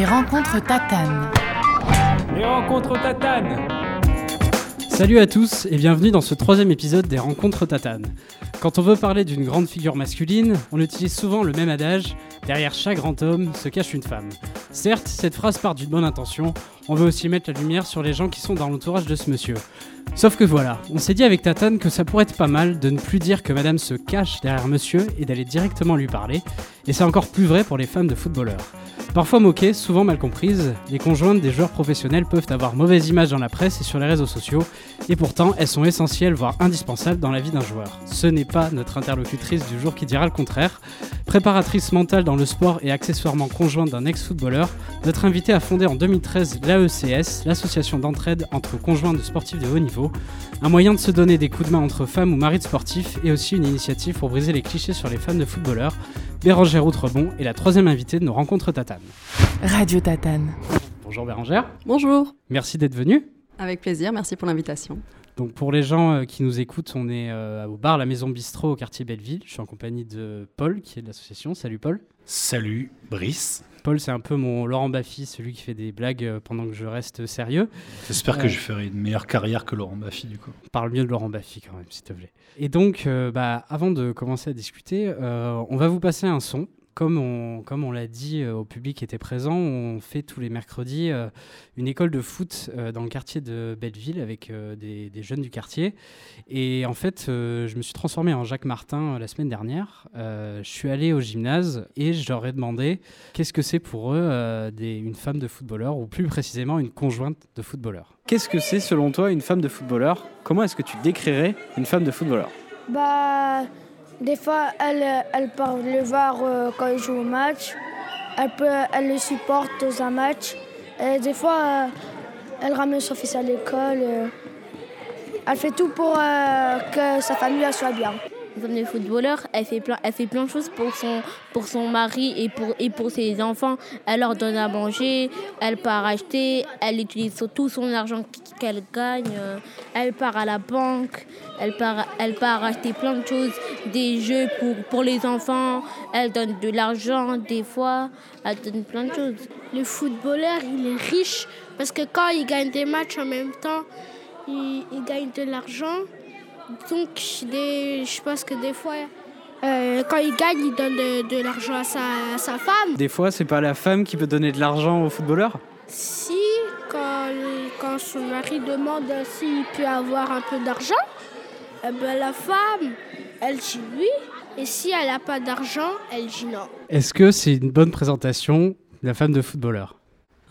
Les rencontres tatanes. Les rencontres tatanes Salut à tous et bienvenue dans ce troisième épisode des rencontres tatanes. Quand on veut parler d'une grande figure masculine, on utilise souvent le même adage derrière chaque grand homme se cache une femme. Certes, cette phrase part d'une bonne intention, on veut aussi mettre la lumière sur les gens qui sont dans l'entourage de ce monsieur. Sauf que voilà, on s'est dit avec Tatane que ça pourrait être pas mal de ne plus dire que madame se cache derrière monsieur et d'aller directement lui parler, et c'est encore plus vrai pour les femmes de footballeurs. Parfois moquées, souvent mal comprises, les conjointes des joueurs professionnels peuvent avoir mauvaise image dans la presse et sur les réseaux sociaux, et pourtant elles sont essentielles, voire indispensables dans la vie d'un joueur. Ce n'est pas notre interlocutrice du jour qui dira le contraire. Préparatrice mentale dans le sport et accessoirement conjointe d'un ex-footballeur, notre invitée a fondé en 2013 l'AECS, l'association d'entraide entre conjoints de sportifs de haut niveau, un moyen de se donner des coups de main entre femmes ou maris de sportifs et aussi une initiative pour briser les clichés sur les femmes de footballeurs. Bérangère Outrebon est la troisième invitée de nos rencontres Tatane. Radio Tatane. Bonjour Bérangère, Bonjour, merci d'être venue. avec plaisir, merci pour l'invitation. Donc pour les gens euh, qui nous écoutent, on est euh, au bar La Maison Bistrot au quartier Belleville. Je suis en compagnie de Paul qui est de l'association. Salut Paul. Salut Brice. Paul c'est un peu mon Laurent Baffy, celui qui fait des blagues euh, pendant que je reste sérieux. J'espère que je ferai une meilleure carrière que Laurent Baffy du coup. Parle mieux de Laurent Baffy quand même, s'il te plaît. Et donc, euh, bah, avant de commencer à discuter, euh, on va vous passer un son. Comme on, comme on l'a dit euh, au public qui était présent, on fait tous les mercredis euh, une école de foot euh, dans le quartier de Belleville avec euh, des, des jeunes du quartier. Et en fait, euh, je me suis transformé en Jacques Martin euh, la semaine dernière. Euh, je suis allé au gymnase et je leur ai demandé qu'est-ce que c'est pour eux euh, des- une femme de footballeur, ou plus précisément une conjointe de footballeur. Qu'est-ce que c'est selon toi une femme de footballeur? Comment est-ce que tu décrirais une femme de footballeur? Bah, des fois, elle, elle le voir euh, quand il joue au match. Elle, peut, elle le supporte dans un match. Et des fois, euh, elle ramène son fils à l'école. euh. Elle fait tout pour que sa famille soit bien. Femme de footballeur, elle fait plein, elle fait plein de choses pour son, pour son mari et pour, et pour ses enfants. Elle leur donne à manger, elle part acheter, elle utilise tout son argent qu'elle gagne. euh, Elle part à la banque, elle part, elle part acheter plein de choses, des jeux pour, pour les enfants. Elle donne de l'argent des fois, elle donne plein de choses. Le footballeur, il est riche parce que quand il gagne des matchs en même temps, il gagne de l'argent. Donc, des- je pense que des fois, euh, quand il gagne, il donne de, de l'argent à sa, à sa femme. Des fois, c'est pas la femme qui peut donner de l'argent au footballeur Si, quand, quand son mari demande s'il peut avoir un peu d'argent, eh ben, la femme, elle dit oui. Et si elle n'a pas d'argent, elle dit non. Est-ce que c'est une bonne présentation de la femme de footballeur?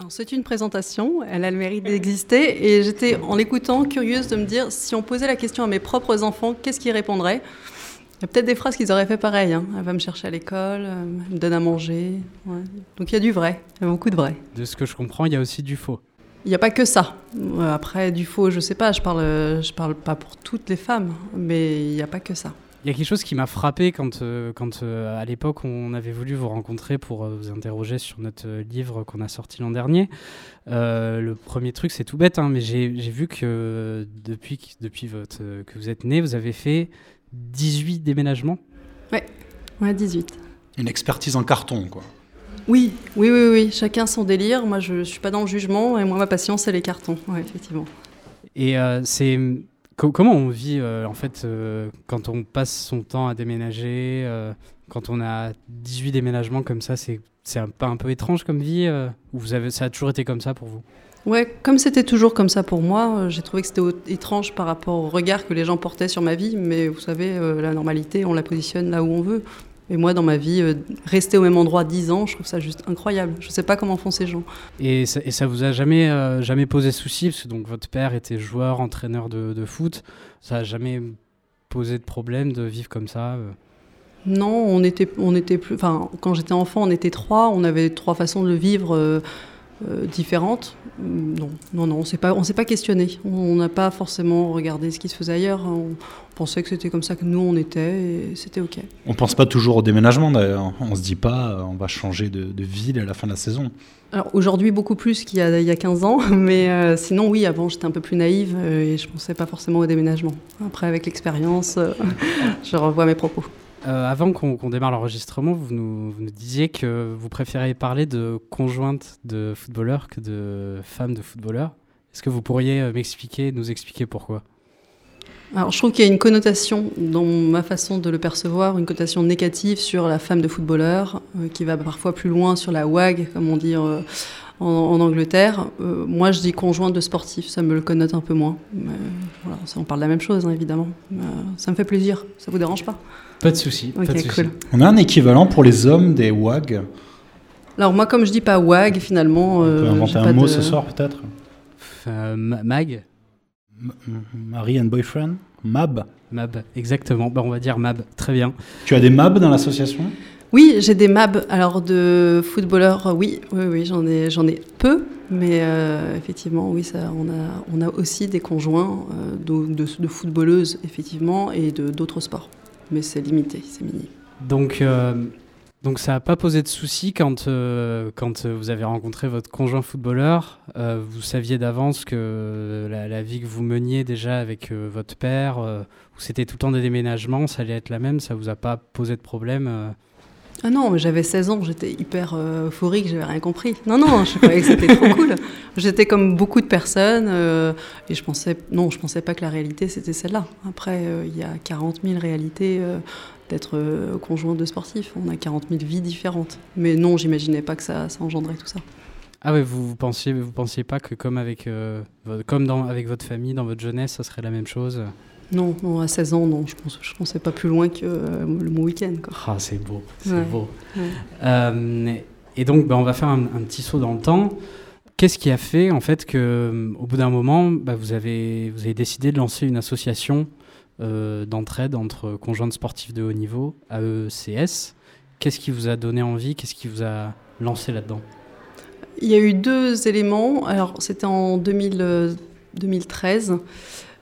C'est une présentation, elle a le mérite d'exister, et j'étais en l'écoutant curieuse de me dire si on posait la question à mes propres enfants, qu'est-ce qu'ils répondraient? Il y a peut-être des phrases qu'ils auraient fait pareil. hein. Elle va me chercher à l'école, euh, elle me donne à manger. ouais. Donc il y a du vrai, il y a beaucoup de vrai. De ce que je comprends, il y a aussi du faux. Il n'y a pas que ça. Euh, Après, du faux, je sais pas, je parle, je parle pas pour toutes les femmes, mais il n'y a pas que ça. Il y a quelque chose qui m'a frappé quand, euh, quand euh, à l'époque, on avait voulu vous rencontrer pour euh, vous interroger sur notre livre qu'on a sorti l'an dernier. Euh, le premier truc, c'est tout bête, hein, mais j'ai vu que depuis, que- depuis votre, que vous êtes né, vous avez fait 18 déménagements. Ouais, 18. Une expertise en carton quoi. Oui, oui, oui, oui, chacun son délire. Moi, je ne suis pas dans le jugement, et moi, ma passion, c'est les cartons, ouais, effectivement. Et euh, c'est co- comment on vit euh, en fait euh, quand on passe son temps à déménager, euh, quand on a 18 déménagements comme ça, c'est c'est un, pas un peu étrange comme vie ou vous avez ça a toujours été comme ça pour vous? Ouais, comme c'était toujours comme ça pour moi, j'ai trouvé que c'était étrange par rapport au regard que les gens portaient sur ma vie, mais vous savez, la normalité, on la positionne là où on veut. Et moi, dans ma vie, euh, rester au même endroit 10 ans, je trouve ça juste incroyable. Je sais pas comment font ces gens. Et ça, et ça vous a jamais euh, jamais posé souci parce que donc votre père était joueur, entraîneur de, de foot, ça a jamais posé de problème de vivre comme ça euh? Non, on était, on était plus. Enfin, quand j'étais enfant, on était trois. On avait trois façons de le vivre euh, euh, différentes. Hum, Non, non, non, on s'est pas, on s'est pas questionné. On n'a pas forcément regardé ce qui se faisait ailleurs. On pensait que c'était comme ça que nous on était et c'était ok. On pense pas toujours au déménagement d'ailleurs. On se dit pas euh, on va changer de, de ville à la fin de la saison. Alors aujourd'hui beaucoup plus qu'il y a, il y a 15 ans, mais euh, sinon oui, avant j'étais un peu plus naïve euh, et je pensais pas forcément au déménagement. Après avec l'expérience, je revois mes propos. Euh, avant qu'on démarre l'enregistrement, vous nous, disiez que vous préférez parler de conjointes de footballeurs que de femmes de footballeurs. Est-ce que vous pourriez euh, m'expliquer, nous expliquer pourquoi? Alors, je trouve qu'il y a une connotation dans ma façon de le percevoir, une connotation négative sur la femme de footballeur, euh, qui va parfois plus loin sur la WAG, comme on dit en, en Angleterre. Euh, moi, je dis conjointe de sportif, ça me le connote un peu moins. Mais, voilà, ça, on parle de la même chose, hein, évidemment. Euh, ça me fait plaisir, ça vous dérange pas Pas de souci. Ok, pas de souci. cool. On a un équivalent pour les hommes des WAG. Alors, moi, comme je dis pas WAG, finalement. On peut euh, inventer j'ai un pas mot de- ce soir peut-être Euh, Ma- Mag M- Marry and Boyfriend Mab Mab, exactement. Bah, on va dire Mab, très bien. Tu as des Mab dans l'association? Oui, j'ai des MAB. Alors de footballeurs, oui, oui, oui, j'en ai, j'en ai peu, mais euh, effectivement, oui, ça, on a, on a aussi des conjoints euh, de, footballeuses, effectivement, et d'autres sports. Mais c'est limité, c'est mini. Donc, euh, donc ça n'a pas posé de soucis quand, euh, quand vous avez rencontré votre conjoint footballeur. Vous saviez d'avance que la, la vie que vous meniez déjà avec votre père, où c'était tout le temps des déménagements, ça allait être la même, ça vous a pas posé de problème Ah non, mais j'avais 16 ans, j'étais hyper euh, euphorique, j'avais rien compris. Non, non, je croyais que c'était trop cool. J'étais comme beaucoup de personnes, euh, et je pensais, non, je pensais pas que la réalité c'était celle-là. Après, euh, il y a 40 000 réalités euh, d'être conjoint de sportif. On a 40 000 vies différentes. Mais non, j'imaginais pas que ça, ça engendrait tout ça. Ah ouais, vous, vous pensiez, vous pensiez pas que comme avec, comme dans, avec votre famille, dans votre jeunesse, ça serait la même chose? Non, non, à 16 ans, non, je je pensais pas plus loin que euh, le mon week-end. Ah, c'est beau, c'est Ouais, beau. ouais. Euh, et donc, bah, on va faire un, un petit saut dans le temps. Qu'est-ce qui a fait, en fait, que, euh, au bout d'un moment, bah, vous, avez, vous avez décidé de lancer une association euh, d'entraide entre conjointes sportifs de haut niveau, AECS Qu'est-ce qui vous a donné envie? Qu'est-ce qui vous a lancé là-dedans? Il y a eu deux éléments. Alors, c'était en 2000, euh, 2013.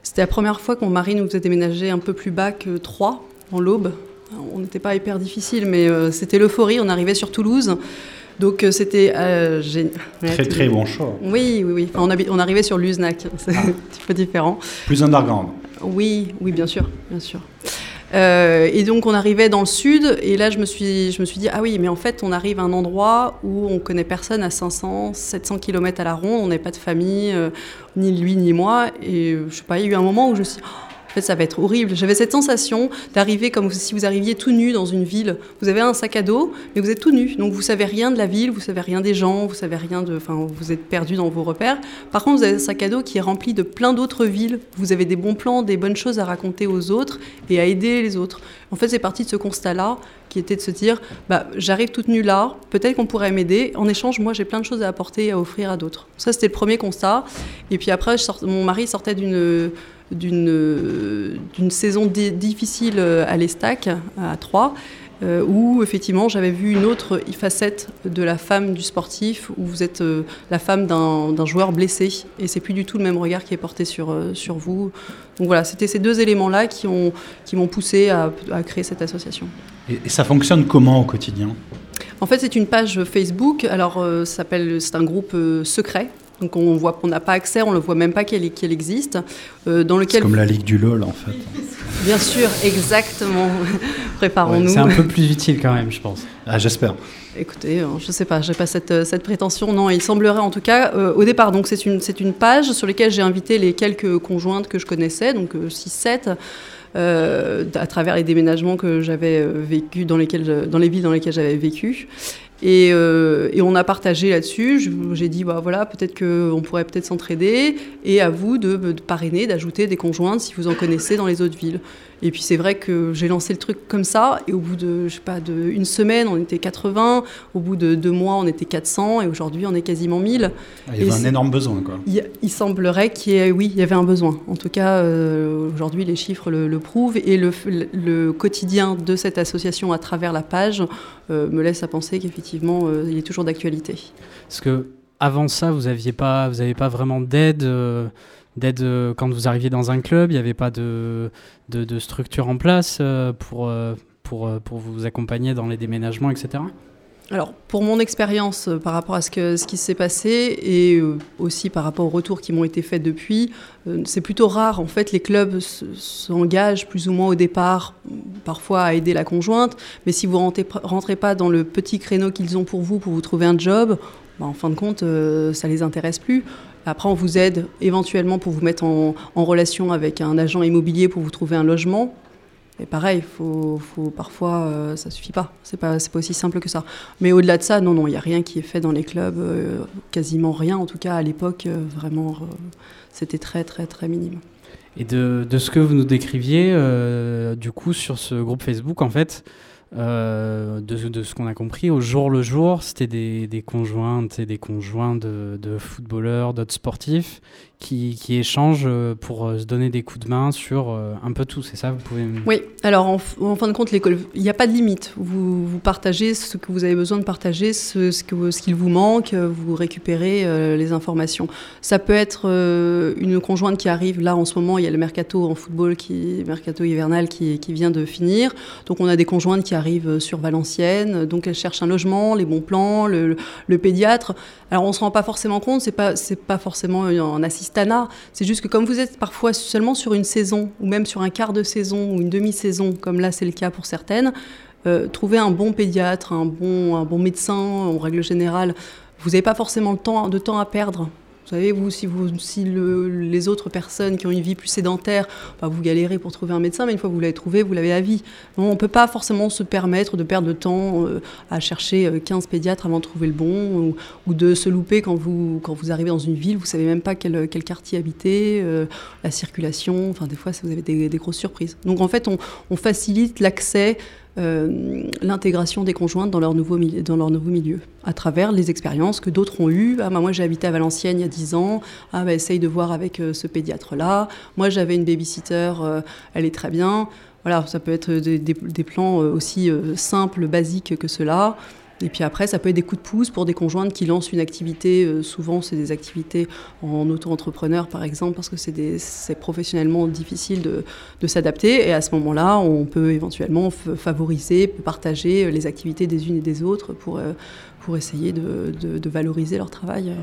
C'était la première fois que mon mari nous faisait déménager un peu plus bas que Troyes, en l'Aube. On n'était pas hyper difficile, mais euh, c'était l'euphorie. On arrivait sur Toulouse. Donc, euh, c'était euh, génial. Très très bon choix. Oui, oui, oui. Enfin, on, on arrivait sur Luznac. C'est Ah. un petit peu différent. Plus underground. Oui, oui, bien sûr, bien sûr. Euh, et donc on arrivait dans le sud, et là je me suis, je me suis dit ah oui, mais en fait on arrive à un endroit où on connaît personne à 500, 700 km à la ronde, on n'est pas de famille, euh, ni lui ni moi, et je sais pas, il y a eu un moment où je me suis dit, Oh, ça va être horrible. J'avais cette sensation d'arriver comme si vous arriviez tout nu dans une ville. Vous avez un sac à dos, mais vous êtes tout nu, donc vous savez rien de la ville, vous savez rien des gens, vous savez rien de, enfin vous êtes perdu dans vos repères. Par contre, vous avez un sac à dos qui est rempli de plein d'autres villes. Vous avez des bons plans, des bonnes choses à raconter aux autres et à aider les autres. En fait, c'est parti de ce constat-là qui était de se dire bah, j'arrive toute nue là, peut-être qu'on pourrait m'aider. En échange, moi, j'ai plein de choses à apporter et à offrir à d'autres. Ça, c'était le premier constat. Et puis après, mon mari sortait d'une d'une d'une saison di- difficile euh, à l'Estac, à Troyes, euh, où effectivement j'avais vu une autre facette de la femme du sportif, où vous êtes euh, la femme d'un d'un joueur blessé, et c'est plus du tout le même regard qui est porté sur, euh, sur vous. Donc voilà, c'était ces deux éléments-là qui ont qui m'ont poussé à, à créer cette association. Et, et ça fonctionne comment au quotidien? En fait, c'est une page Facebook. Alors, euh, s'appelle, c'est un groupe euh, secret. Donc, on voit qu'on n'a pas accès, on ne voit même pas qu'elle existe. euh, dans C'est lequel, comme la Ligue du LOL en fait. bien sûr, exactement. Ouais, Préparons-nous. C'est un peu plus utile quand même, je pense. Ah, j'espère. Écoutez, euh, je sais pas, j'ai pas cette, euh, cette prétention. Non, il semblerait en tout cas euh, au départ. Donc c'est une c'est une page sur laquelle j'ai invité les quelques conjointes que je connaissais, donc 6-7, euh, à travers les déménagements que j'avais vécu dans lesquels je- dans les villes dans lesquelles j'avais vécu. Et, euh, et on a partagé là-dessus. J'ai dit, bah, voilà, peut-être qu'on pourrait peut-être s'entraider. Et à vous de, de parrainer, d'ajouter des conjointes si vous en connaissez dans les autres villes. Et puis c'est vrai que j'ai lancé le truc comme ça. Et au bout de, je sais pas, de une semaine, on était 80. Au bout de deux mois, on était 400. Et aujourd'hui, on est quasiment 1000. Ah, Il y avait Et un énorme besoin quoi. Il, il semblerait qu'il y ait, oui, il y avait un besoin. En tout cas, euh, aujourd'hui, les chiffres le, le prouvent et le, le quotidien de cette association à travers la page euh, me laisse à penser qu'effectivement, euh, il est toujours d'actualité. Parce que avant ça, vous n'aviez pas, vous avez pas vraiment d'aide, euh, d'aide euh, quand vous arriviez dans un club. Il n'y avait pas de, de, de structure en place euh, pour, euh, pour, pour vous accompagner dans les déménagements, etc. Alors, pour mon expérience par rapport à ce, qui s'est passé et aussi par rapport aux retours qui m'ont été faits depuis, c'est plutôt rare. En fait, les clubs s'engagent plus ou moins au départ, parfois à aider la conjointe, mais si vous rentrez, rentrez pas dans le petit créneau qu'ils ont pour vous, pour vous trouver un job, bah, en fin de compte, ça les intéresse plus. Après, on vous aide éventuellement pour vous mettre en, relation avec un agent immobilier pour vous trouver un logement. Et pareil, faut, faut parfois, euh, ça suffit pas. C'est pas, pas aussi simple que ça. Mais au-delà de ça, non, non, il n'y a rien qui est fait dans les clubs, euh, quasiment rien. En tout cas, à l'époque, euh, vraiment, c'était très, très, très minime. Et de, de, ce que vous nous décriviez, du coup, sur ce groupe Facebook, en fait, de, de, ce qu'on a compris, au jour le jour, c'était des, des conjointes et des conjoints de, de footballeurs, d'autres sportifs qui, échangent euh, pour euh, se donner des coups de main sur euh, un peu tout, c'est ça vous pouvez... Oui, alors en, fin de compte, il n'y a pas de limite. Vous, partagez ce que vous avez besoin de partager, ce, ce qu'il ce qu'il vous manque, vous récupérez les informations. Ça peut être une conjointe qui arrive, là en ce moment, il y a le mercato en football, qui, mercato hivernal qui, vient de finir. Donc on a des conjointes qui arrivent sur Valenciennes, donc elles cherchent un logement, les bons plans, le, pédiatre. Alors on ne se rend pas forcément compte, c'est pas, c'est pas forcément en assistance c'est juste que comme vous êtes parfois seulement sur une saison, ou même sur un quart de saison, ou une demi-saison, comme là c'est le cas pour certaines, euh, trouver un bon pédiatre, un bon, médecin, en règle générale, vous n'avez pas forcément de temps à perdre vous savez, vous, si, vous, si le, les autres personnes qui ont une vie plus sédentaire, bah, vous galérez pour trouver un médecin, mais une fois que vous l'avez trouvé, vous l'avez à vie. on ne peut pas forcément se permettre de perdre de temps euh, à chercher 15 euh, pédiatres avant de trouver le bon, ou, de se louper quand vous, quand vous arrivez dans une ville, vous ne savez même pas quel, quartier habiter, euh, la circulation, enfin des fois vous avez des, grosses surprises. Donc en fait, on, facilite l'accès l'intégration des conjointes dans leur, nouveau milieu, dans leur nouveau milieu, à travers les expériences que d'autres ont eues. Ah, bah, moi, j'ai habité à Valenciennes il y a 10 ans. Ah, bah, essaye de voir avec euh, ce pédiatre-là. Moi, j'avais une babysitter, euh, elle est très bien. Voilà, ça peut être des, des, plans euh, aussi euh, simples, basiques que cela. Et puis après, ça peut être des coups de pouce pour des conjointes qui lancent une activité. Euh, souvent, c'est des activités en auto-entrepreneur, par exemple, parce que c'est professionnellement difficile de, s'adapter. Et à ce moment-là, on peut éventuellement favoriser, partager les activités des unes et des autres pour, euh, essayer de, valoriser leur travail.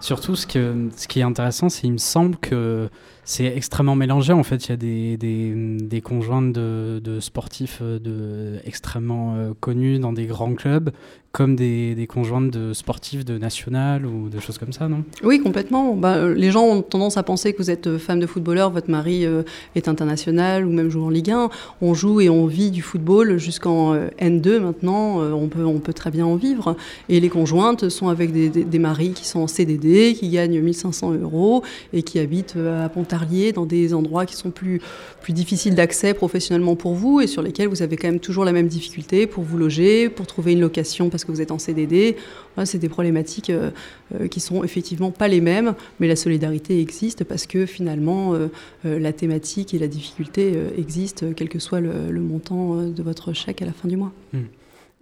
Surtout, ce, ce qui est intéressant, c'est qu'il me semble que c'est extrêmement mélangé. En fait, il y a des, des, des conjointes de, de, sportifs euh, de, extrêmement euh, connus dans des grands clubs, comme des, conjointes de sportifs de national ou des choses comme ça, non? Oui, complètement. Bah, les gens ont tendance à penser que vous êtes femme de footballeur, votre mari euh, est international ou même joue en Ligue 1. On joue et on vit du football jusqu'en euh, N2 maintenant. Euh, on, peut, on peut très bien en vivre. Et les conjointes sont avec des, maris qui sont en CDD, qui gagnent 1500 euros et qui habitent à Pontarlier dans des endroits qui sont plus, plus difficiles d'accès professionnellement pour vous et sur lesquels vous avez quand même toujours la même difficulté pour vous loger, pour trouver une location parce que vous êtes en CDD. Voilà, c'est des problématiques euh, euh, qui sont effectivement pas les mêmes, mais la solidarité existe parce que finalement euh, la thématique et la difficulté existent, quel que soit le, montant de votre chèque à la fin du mois. Mmh.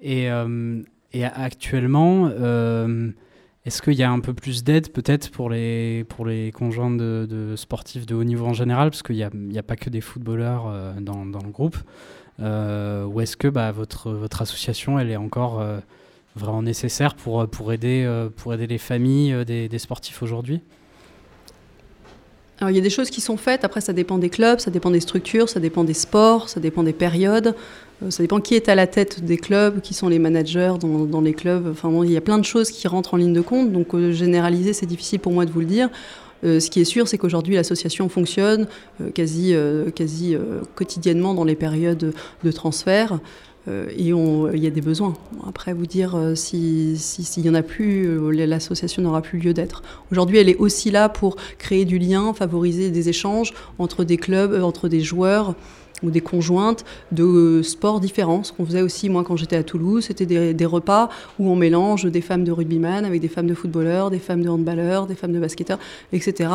Et, actuellement, est-ce qu'il y a un peu plus d'aide peut-être pour les, pour les conjoints de, sportifs de haut niveau en général? Parce qu'il n'y a, pas que des footballeurs dans, le groupe. Ou est-ce que bah, votre, votre association elle est encore vraiment nécessaire pour, pour, aider, euh, pour aider les familles des, des sportifs aujourd'hui alors, il y a des choses qui sont faites, après ça dépend des clubs, ça dépend des structures, ça dépend des sports, ça dépend des périodes, ça dépend qui est à la tête des clubs, qui sont les managers dans, les clubs. Enfin, bon, il y a plein de choses qui rentrent en ligne de compte, donc euh, généraliser, c'est difficile pour moi de vous le dire. Euh, ce qui est sûr, c'est qu'aujourd'hui, l'association fonctionne euh, quasi, quasi quotidiennement dans les périodes de transfert. Euh, et il y a des besoins. Après, vous dire euh, s'il si, en a plus, euh, l'association n'aura plus lieu d'être. Aujourd'hui, elle est aussi là pour créer du lien, favoriser des échanges entre des clubs, entre des joueurs ou des conjointes de sports différents. Ce qu'on faisait aussi, moi, quand j'étais à Toulouse, c'était des, repas où on mélange des femmes de rugbyman avec des femmes de footballeurs, des femmes de handballeurs, des femmes de basketteurs, etc.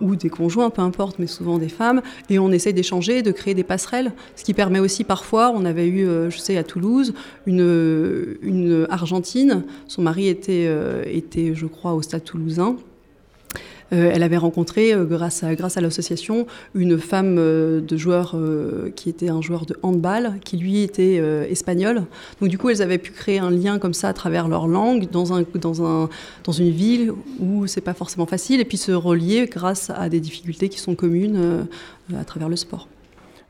Ou des conjoints, peu importe, mais souvent des femmes. Et on essaye d'échanger, de créer des passerelles. Ce qui permet aussi parfois, on avait eu, je sais, à Toulouse, une, une Argentine. Son mari était, était, je crois, au stade toulousain. Elle avait rencontré, grâce à, grâce à l'association, une femme de joueur qui était un joueur de handball, qui lui était espagnol. Donc du coup, elles avaient pu créer un lien comme ça à travers leur langue dans, un, dans, un, dans une ville où c'est pas forcément facile, et puis se relier grâce à des difficultés qui sont communes à travers le sport.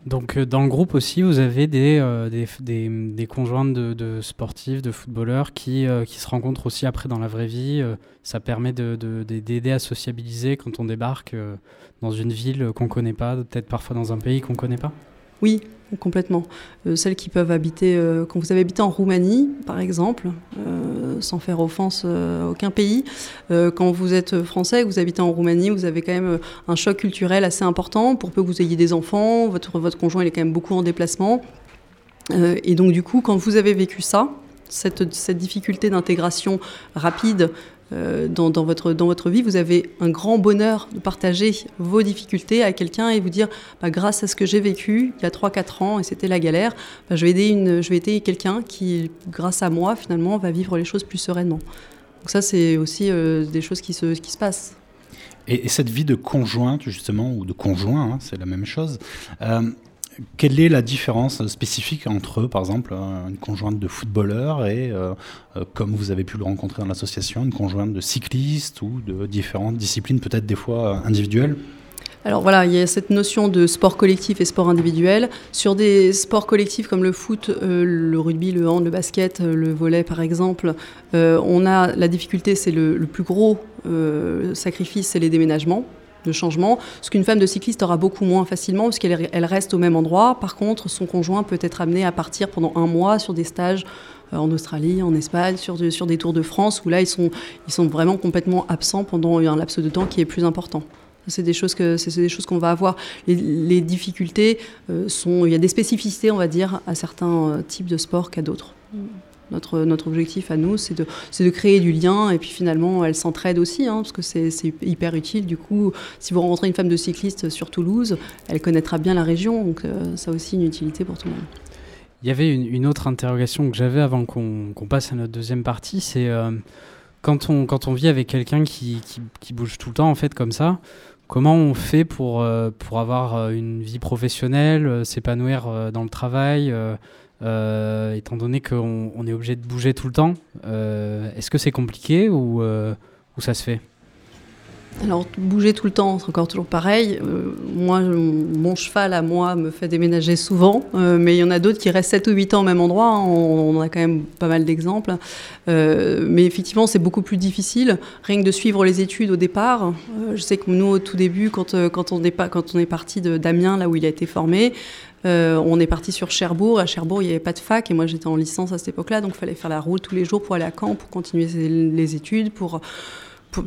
Donc euh, dans le groupe aussi, vous avez des, euh, des, conjointes de, de, sportifs, de footballeurs qui, euh, qui se rencontrent aussi après dans la vraie vie. ça permet d'aider de, à sociabiliser quand on débarque dans une ville qu'on ne connaît pas, peut-être parfois dans un pays qu'on ne connaît pas Oui, complètement. Euh, celles qui peuvent habiter, euh, quand vous avez habité en Roumanie, par exemple, euh, sans faire offense à aucun pays, quand vous êtes français, que vous habitez en Roumanie, vous avez quand même un choc culturel assez important. Pour peu que vous ayez des enfants, votre, conjoint il est quand même beaucoup en déplacement. et donc du coup, quand vous avez vécu ça, cette difficulté d'intégration rapide euh, dans, votre, dans votre vie, vous avez un grand bonheur de partager vos difficultés à quelqu'un et vous dire, bah, grâce à ce que j'ai vécu il y a 3-4 ans et c'était la galère, bah, je vais aider, aider quelqu'un qui, grâce à moi, finalement, va vivre les choses plus sereinement. Donc ça, c'est aussi euh, des choses qui se, qui se passent. Et, cette vie de conjointe, justement, ou de conjoint, hein, c'est la même chose, euh, quelle est la différence spécifique entre, par exemple, une conjointe de footballeur et, euh, euh, comme vous avez pu le rencontrer dans l'association, une conjointe de cycliste ou de différentes disciplines, peut-être des fois euh, individuelles? Alors voilà, il y a cette notion de sport collectif et sport individuel. Sur des sports collectifs comme le foot, le rugby, le hand, le basket, le volet par exemple, on a la difficulté, c'est le, plus gros sacrifice, c'est les déménagements de changement, ce qu'une femme de cycliste aura beaucoup moins facilement parce qu'elle elle reste au même endroit. Par contre, son conjoint peut être amené à partir pendant un mois sur des stages euh, en Australie, en Espagne, sur, sur des Tours de France, où là, ils sont, ils sont vraiment complètement absents pendant un laps de temps qui est plus important. C'est des choses que c'est des choses qu'on va avoir. Les, difficultés euh, sont, il y a des spécificités, on va dire, à certains euh, types de sports qu'à d'autres. Notre, notre objectif à nous, c'est de, de créer du lien et puis finalement, elle s'entraide aussi, hein, parce que c'est hyper utile. Du coup, si vous rencontrez une femme de cycliste sur Toulouse, elle connaîtra bien la région, donc euh, ça a aussi une utilité pour tout le monde. Il y avait une, autre interrogation que j'avais avant qu'on passe à notre deuxième partie, c'est euh, quand, on, quand on vit avec quelqu'un qui, qui, qui, bouge tout le temps, en fait, comme ça, comment on fait pour, euh, pour avoir une vie professionnelle, s'épanouir dans le travail euh, étant donné qu'on on est obligé de bouger tout le temps. Euh, est-ce que c'est compliqué ou, euh, ou, ça se fait? Alors, bouger tout le temps, c'est encore toujours pareil. moi, mon cheval à moi me fait déménager souvent, mais il y en a d'autres qui restent 7 ou 8 ans au même endroit. Hein. On, on, a quand même pas mal d'exemples. mais effectivement, c'est beaucoup plus difficile. Rien que de suivre les études au départ. je sais que nous, au tout début, quand, quand, on, est, quand on est parti d'Amiens, là où il a été formé, euh, on est parti sur Cherbourg. À Cherbourg, il n'y avait pas de fac et moi j'étais en licence à cette époque-là, donc il fallait faire la route tous les jours pour aller à Caen, pour continuer les études, pour,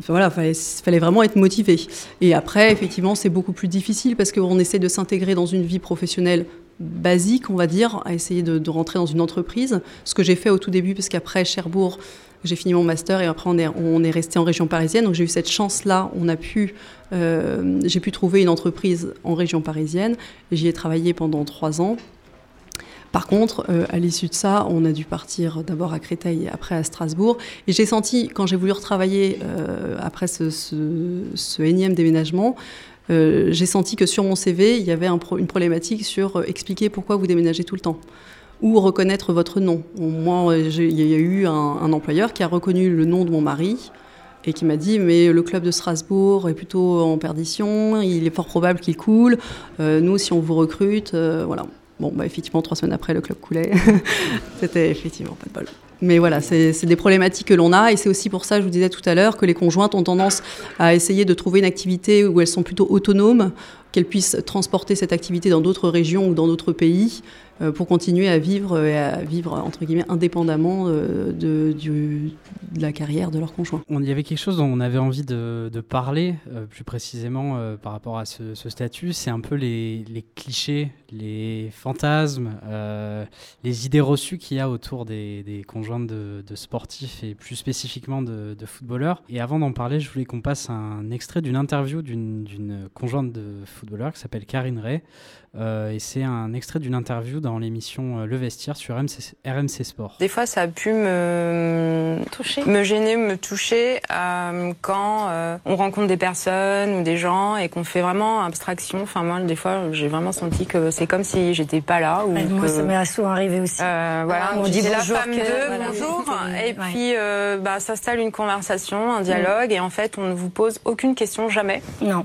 voilà, fallait, fallait vraiment être motivé. Et après, effectivement, c'est beaucoup plus difficile parce qu'on essaie de s'intégrer dans une vie professionnelle basique, on va dire, à essayer de, rentrer dans une entreprise. Ce que j'ai fait au tout début, parce qu'après Cherbourg, j'ai fini mon master et après on est, on est resté en région parisienne. Donc j'ai eu cette chance-là. On a pu, euh, j'ai pu trouver une entreprise en région parisienne. J'y ai travaillé pendant trois ans. Par contre, euh, à l'issue de ça, on a dû partir d'abord à Créteil après à Strasbourg. Et j'ai senti, quand j'ai voulu retravailler euh, après ce, énième déménagement, j'ai senti que sur mon CV, il y avait une problématique sur expliquer pourquoi vous déménagez tout le temps ou reconnaître votre nom. Moi, il y a eu un, employeur qui a reconnu le nom de mon mari et qui m'a dit mais le club de Strasbourg est plutôt en perdition, il est fort probable qu'il coule. Euh, nous, si on vous recrute, euh, voilà. Bon, bah, effectivement, trois semaines après, le club coulait. C'était effectivement pas de bol. Mais voilà, c'est des problématiques que l'on a et c'est aussi pour ça, je vous disais tout à l'heure, que les conjointes ont tendance à essayer de trouver une activité où elles sont plutôt autonomes, qu'elles puissent transporter cette activité dans d'autres régions ou dans d'autres pays pour continuer à vivre et à vivre entre guillemets indépendamment euh, de, de, la carrière de leur conjoint. Il y avait quelque chose dont on avait envie de, de parler euh, plus précisément par rapport à ce, statut, c'est un peu les, clichés, les fantasmes, les idées reçues qu'il y a autour des, conjointes de, sportifs et plus spécifiquement de, footballeurs. Et avant d'en parler, je voulais qu'on passe un extrait d'une interview d'une conjointe de footballeur qui s'appelle Karine Ray. et c'est un extrait d'une interview dans l'émission euh, Le Vestiaire sur RMC, RMC Sport. Des fois, ça a pu me toucher, me gêner, me toucher euh, quand euh, on rencontre des personnes ou des gens et qu'on fait vraiment abstraction. Enfin, moi, des fois, j'ai vraiment senti que c'est comme si j'étais pas là. Ou Ouais, moi, que- ça m'est souvent arrivé aussi. Euh, voilà, on on dit la bonjour, femme que- de voilà. bonjour, Ouais. et puis euh, bah, s'installe une conversation, un dialogue, et en fait, on ne vous pose aucune question jamais. Non,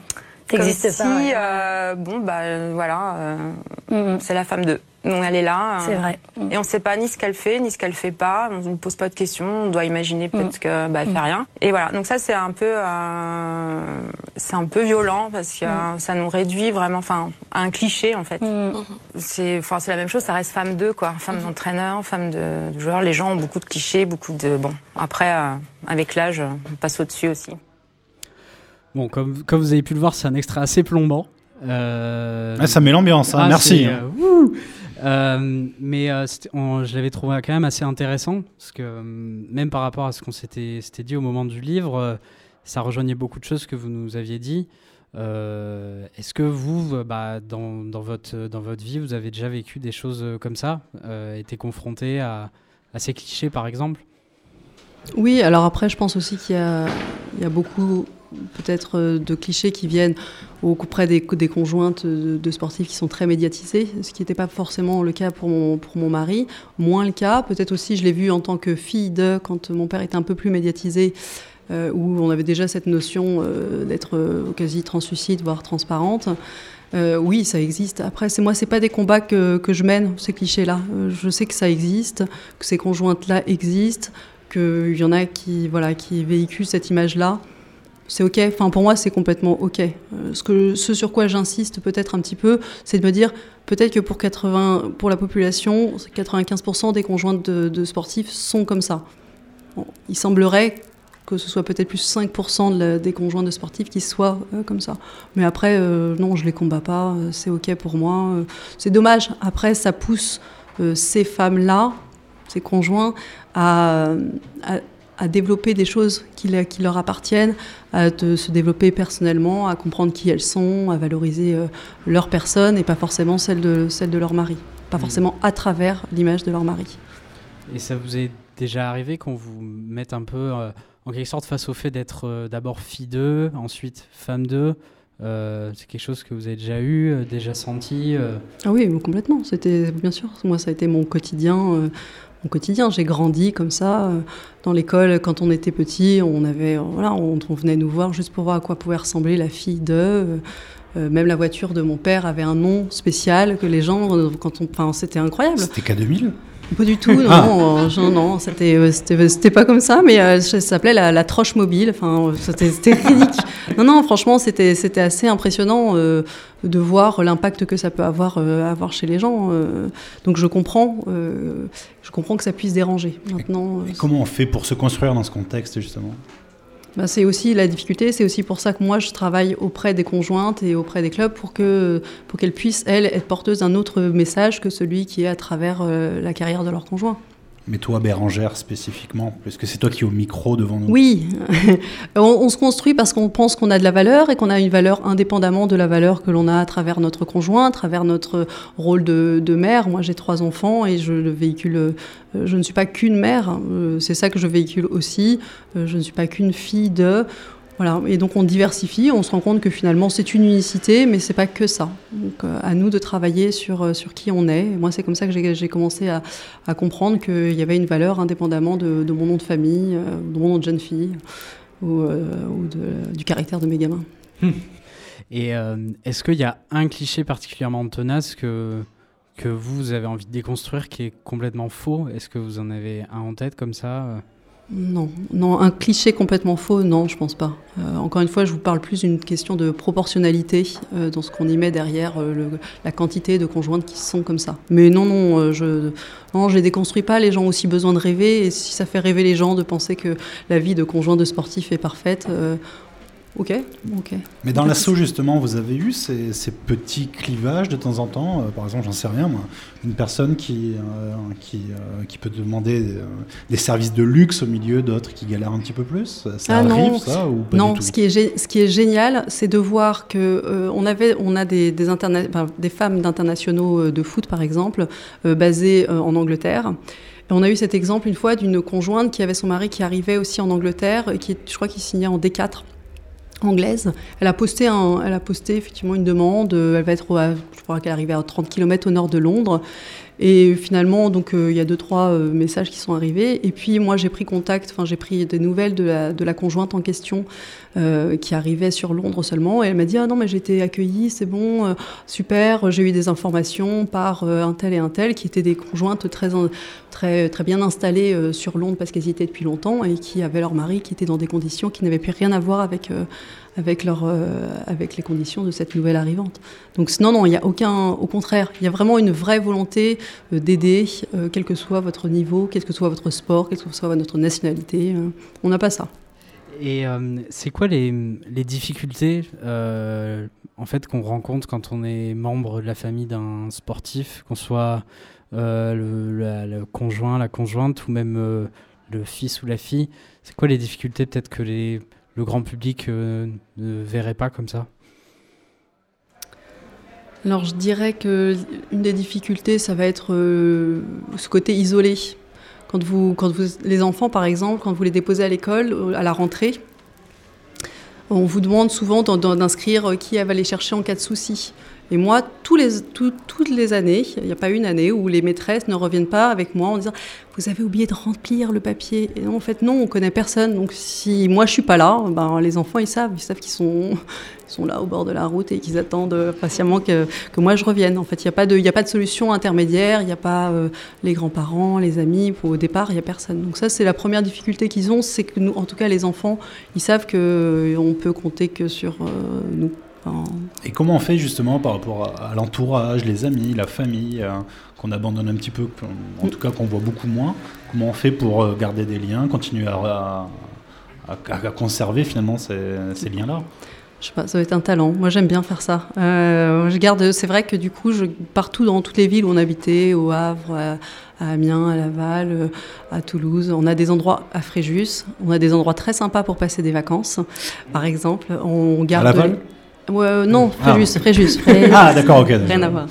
Comme si, pas. ouais. euh, bon, bah voilà, euh, Mhm. c'est la femme de. Donc elle est là. euh, C'est vrai. Et on ne sait pas ni ce qu'elle fait, ni ce qu'elle fait pas. On ne pose pas de questions. On doit imaginer peut-être Mm. que bah, elle fait rien. Et voilà. Donc ça c'est un peu, euh, c'est un peu violent parce que euh, ça nous réduit vraiment, enfin, à un cliché en fait. Mhm. C'est, enfin, c'est la même chose. Ça reste femme d'eux, quoi. Femme d'entraîneur, femme de, de joueur. Les gens ont beaucoup de clichés, beaucoup de. Bon, après, euh, avec l'âge, on passe au-dessus aussi. Bon, comme, comme vous avez pu le voir, c'est un extrait assez plombant. Euh, Ah, ça met l'ambiance, hein, ah, merci. Euh, mais euh, je l'avais trouvé quand même assez intéressant, parce que euh, même par rapport à ce qu'on s'était dit au moment du livre, ça rejoignait beaucoup de choses que vous nous aviez dit. Est-ce que vous, bah, dans, votre, vie, vous avez déjà vécu des choses comme ça Été confronté à, ces clichés, par exemple? Oui, alors après, je pense aussi qu'il y a beaucoup peut-être euh, de clichés qui viennent auprès des, des conjointes de, sportifs qui sont très médiatisées, ce qui n'était pas forcément le cas pour mon, mari. Moins le cas, peut-être aussi je l'ai vu en tant que fille de, quand mon père était un peu plus médiatisé, euh, où on avait déjà cette notion euh, d'être quasi translucide, voire transparente. Oui, ça existe. Après, c'est moi, c'est pas des combats que, je mène, ces clichés-là. Je sais que ça existe, que ces conjointes-là existent, qu'il y en a qui, voilà, qui véhiculent cette image-là. C'est ok. Enfin, pour moi, c'est complètement ok. Euh, ce, que, ce sur quoi j'insiste peut-être un petit peu, c'est de me dire peut-être que pour 80, pour la population, 95% des conjointes de, sportifs sont comme ça. Il semblerait que ce soit peut-être plus 5% de des conjoints de sportifs qui soient euh, comme ça. Mais après, euh, non, je les combats pas, c'est ok pour moi. c'est dommage. Après, ça pousse ces femmes-là, ces conjoints, à- à développer des choses qui, leur appartiennent, à de se développer personnellement, à comprendre qui elles sont, à valoriser euh, leur personne et pas forcément celle de, celle de leur mari. Pas Mhm. forcément à travers l'image de leur mari. Et ça vous est déjà arrivé qu'on vous mette un peu euh, en quelque sorte face au fait d'être euh, d'abord fille d'eux, ensuite femme d'eux Euh, C'est quelque chose que vous avez déjà eu, déjà senti Ah oui, complètement. C'était bien sûr. Moi, ça a été mon quotidien. Mon quotidien. J'ai grandi comme ça euh, dans l'école. Quand on était petit, on avait, euh, voilà, on, venait nous voir juste pour voir à quoi pouvait ressembler la fille de. euh, même la voiture de mon père avait un nom spécial que les gens, quand on, enfin, c'était incroyable. C'était K2000 Pas du tout, non, Ah. euh, je- non, c'était, euh, c'était, c'était pas comme ça, mais euh, ça s'appelait la, la troche mobile. Enfin, euh, c'était, c'était ridicule. Non, non, franchement, c'était, c'était assez impressionnant euh, de voir l'impact que ça peut avoir, euh, avoir chez les gens. euh. donc, je comprends, euh, je comprends que ça puisse déranger. Maintenant, euh, Et comment on fait pour se construire dans ce contexte, justement? Bah, c'est aussi la difficulté, c'est aussi pour ça que moi je travaille auprès des conjointes et auprès des clubs pour que pour qu'elles puissent elles être porteuses d'un autre message que celui qui est à travers euh, la carrière de leur conjoint. Mais toi, Bérangère, spécifiquement, puisque c'est toi qui es au micro devant nous. Oui, on, se construit parce qu'on pense qu'on a de la valeur et qu'on a une valeur indépendamment de la valeur que l'on a à travers notre conjoint, à travers notre rôle de, de mère. Moi, j'ai trois enfants et je le véhicule. euh, Je ne suis pas qu'une mère, euh, c'est ça que je véhicule aussi. Euh, Je ne suis pas qu'une fille de. Et donc on diversifie, on se rend compte que finalement c'est une unicité, mais c'est pas que ça. Donc euh, à nous de travailler sur, euh, sur qui on est. Et moi c'est comme ça que j'ai commencé à, comprendre qu'il y avait une valeur indépendamment de, mon nom de famille, euh, de mon nom de jeune fille, ou, du caractère de mes gamins. Et euh, est-ce qu'il y a un cliché particulièrement tenace que, que vous avez envie de déconstruire qui est complètement faux? Est-ce que vous en avez un en tête comme ça? Non, non, un cliché complètement faux, non, je pense pas. Euh, encore une fois, je vous parle plus d'une question de proportionnalité euh, dans ce qu'on y met derrière euh, le- la quantité de conjointes qui sont comme ça. Mais non, non, je non, je les déconstruis pas. Les gens ont aussi besoin de rêver, et si ça fait rêver les gens de penser que la vie de conjoint de sportif est parfaite, Ok, ok. Mais dans l'assaut, justement, vous avez eu ces, ces, petits clivages de temps en temps. Euh, par exemple, j'en sais rien, moi, une personne qui, euh, qui, euh, qui, peut demander des services de luxe au milieu d'autres qui galèrent un petit peu plus. Ça ah arrive, non, ça ou pas Non, du tout ce qui est, ce qui est génial, c'est de voir que on, avait, on a des, des, interna enfin, des femmes d'internationaux de foot, par exemple, basées en Angleterre. Et on a eu cet exemple une fois d'une conjointe qui avait son mari qui arrivait aussi en Angleterre, et qui, je crois qu'il signait en D4 anglaise. Elle a posté, un, elle a posté effectivement une demande. Elle va être, je crois qu'elle arrivait à 30 km au nord de Londres. Et finalement, donc euh, il y a deux trois euh, messages qui sont arrivés. Et puis moi, j'ai pris contact, enfin j'ai pris des nouvelles de la, conjointe en question euh, qui arrivait sur Londres seulement. Et elle m'a dit ah non mais j'ai été accueillie, c'est bon, super. J'ai eu des informations par un tel et un tel qui étaient des conjointes très très très bien installées sur Londres parce qu'elles y étaient depuis longtemps et qui avaient leur mari qui était dans des conditions qui n'avaient plus rien à voir avec avec, leur, euh, avec les conditions de cette nouvelle arrivante. Donc non, non, il n'y a aucun, au contraire, il y a vraiment une vraie volonté euh, d'aider, euh, quel que soit votre niveau, quel que soit votre sport, quelle que soit votre nationalité. on n'a pas ça. Et c'est quoi les, les difficultés en fait qu'on rencontre quand on est membre de la famille d'un sportif, qu'on soit le, conjoint, la conjointe ou même le fils ou la fille? C'est quoi les difficultés peut-être que les le grand public euh, ne verrait pas comme ça Alors je dirais que une des difficultés, ça va être euh, ce côté isolé. Quand vous, quand vous, les enfants, par exemple, quand vous les déposez à l'école, à la rentrée, on vous demande souvent d'inscrire qui va les chercher en cas de souci. Et moi, toutes les années, il n'y a pas une année où les maîtresses ne reviennent pas avec moi en disant Vous avez oublié de remplir le papier. Et non, en fait, non, on connaît personne. Donc, si moi je suis pas là, ben, les enfants ils savent, ils savent qu'ils sont, là au bord de la route et qu'ils attendent patiemment que, moi je revienne. En fait, il n'y a, pas de, solution intermédiaire, il n'y a pas euh, les grands-parents, les amis. Au départ, il n'y a personne. Donc, ça, c'est la première difficulté qu'ils ont c'est que nous, en tout cas, les enfants, ils savent qu'on euh, peut compter que sur euh, nous. Et comment on fait justement par rapport à, à l'entourage, les amis, la famille, euh, qu'on abandonne un petit peu, en tout cas qu'on voit beaucoup moins? Comment on fait pour euh, garder des liens, continuer à, à, à conserver finalement ces, ces liens-là? Je sais pas, ça va être un talent. Moi, j'aime bien faire ça. Euh, je garde. C'est vrai que du coup, je, partout dans toutes les villes où on habitait, au Havre, à, à Amiens, à Laval, à Toulouse, on a des endroits à Fréjus. On a des endroits très sympas pour passer des vacances. Par exemple, on garde. À Laval? Euh, non, Fréjus, ah. Fréjus, Fréjus. Ah, d'accord, ok. Rien à voir.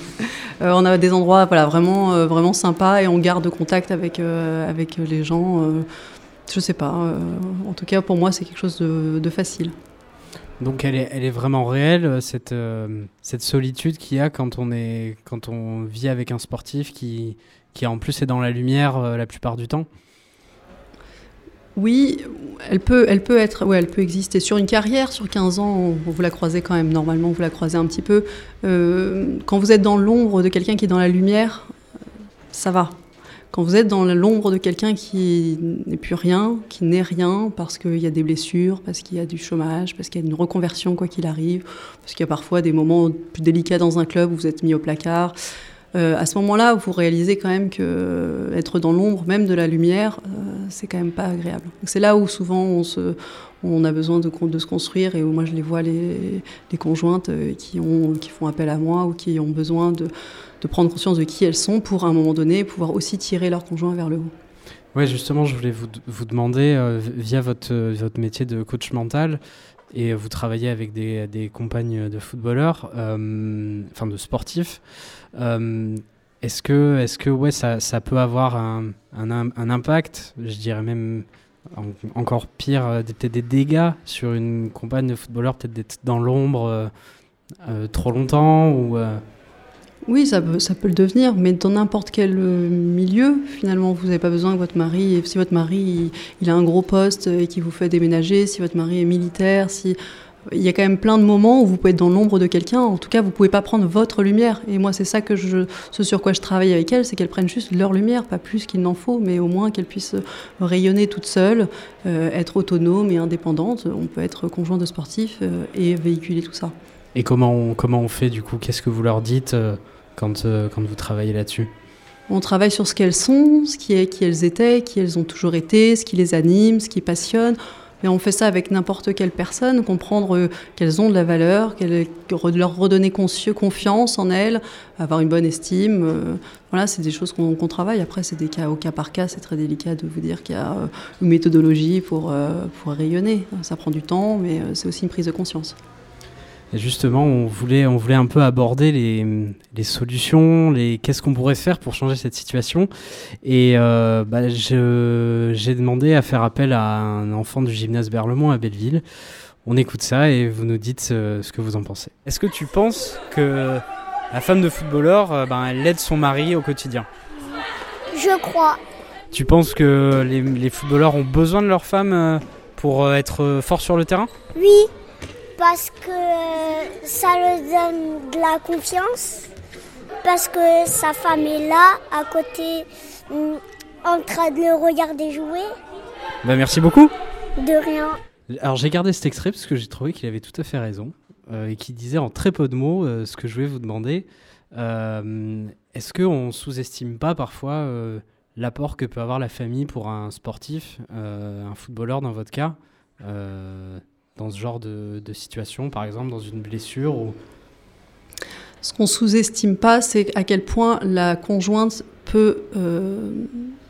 Euh, on a des endroits voilà, vraiment, euh, vraiment sympas et on garde contact avec, euh, avec les gens. je sais pas. en tout cas, pour moi, c'est quelque chose de, de, facile. Donc, elle est, elle est vraiment réelle, cette, cette solitude qu'il y a quand on, est, quand on vit avec un sportif qui, qui en plus est dans la lumière la plupart du temps oui, elle peut, elle peut être, ouais, elle peut exister sur une carrière. Sur 15 ans, vous la croisez quand même. Normalement, vous la croisez un petit peu. Euh, quand vous êtes dans l'ombre de quelqu'un qui est dans la lumière, ça va. Quand vous êtes dans l'ombre de quelqu'un qui n'est plus rien, qui n'est rien, parce qu'il y a des blessures, parce qu'il y a du chômage, parce qu'il y a une reconversion quoi qu'il arrive, parce qu'il y a parfois des moments plus délicats dans un club où vous êtes mis au placard. Euh, à ce moment-là, vous réalisez quand même que euh, être dans l'ombre, même de la lumière, euh, c'est quand même pas agréable. C'est là où souvent on, a besoin de, se construire et où moi je les vois les, conjointes qui, ont, qui font appel à moi ou qui ont besoin de, prendre conscience de qui elles sont pour à un moment donné pouvoir aussi tirer leur conjoint vers le haut. Oui, justement, je voulais vous, demander, euh, via votre métier de coach mental, et vous travaillez avec des, compagnes de footballeurs, euh, enfin de sportifs. Euh, est-ce que, est-ce que ouais, ça, peut avoir un, impact, je dirais même en, encore pire, peut-être des dégâts sur une compagne de footballeur, peut-être d'être dans l'ombre euh, euh, trop longtemps ou oui, ça peut, le devenir, mais dans n'importe quel milieu, finalement, vous n'avez pas besoin que votre mari, si votre mari il, a un gros poste et qui vous fait déménager, si votre mari est militaire, si il y a quand même plein de moments où vous pouvez être dans l'ombre de quelqu'un. En tout cas, vous pouvez pas prendre votre lumière. Et moi, c'est ça que ce sur quoi je travaille avec elles, c'est qu'elles prennent juste leur lumière, pas plus qu'il n'en faut, mais au moins qu'elles puissent rayonner toutes seules, euh, être autonomes et indépendantes. On peut être conjoint de sportif euh, et véhiculer tout ça. Et comment on, comment on fait du coup? Qu'est-ce que vous leur dites euh, quand, euh, quand vous travaillez là-dessus? On travaille sur ce qu'elles sont, ce qui est, qui elles étaient, qui elles ont toujours été, ce qui les anime, ce qui passionne. Mais on fait ça avec n'importe quelle personne, comprendre euh, qu'elles ont de la valeur, leur redonner confiance en elles, avoir une bonne estime. voilà, c'est des choses qu'on qu'on travaille. Après, c'est des cas au cas par cas. C'est très délicat de vous dire qu'il y a une méthodologie pour, pour rayonner. Ça prend du temps, mais c'est aussi une prise de conscience. Et justement, on voulait, on voulait un peu aborder les, les solutions, les qu'est-ce qu'on pourrait faire pour changer cette situation. Et euh, bah, je- j'ai demandé à faire appel à un enfant du gymnase Berlemont à Belleville. On écoute ça et vous nous dites euh, ce que vous en pensez. Est-ce que tu penses que la femme de footballeur, euh, ben, elle aide son mari au quotidien? Je crois. Tu penses que les, les footballeurs ont besoin de leur femme pour être forts sur le terrain? Oui, parce que ça leur donne de la confiance, parce que sa femme est là, à côté, hum, en train de le regarder jouer, Bah, Merci beaucoup. de rien. Alors j'ai gardé cet extrait parce que j'ai trouvé qu'il avait tout à fait raison euh, et qu'il disait en très peu de mots euh, ce que je voulais vous demander. Euh, Est-ce qu'on sous-estime pas parfois l'apport que peut avoir la famille pour un sportif, un footballeur dans votre cas, dans ce genre de, situation, par exemple dans une blessure ou... Ce qu'on sous-estime pas, c'est à quel point la conjointe peut euh,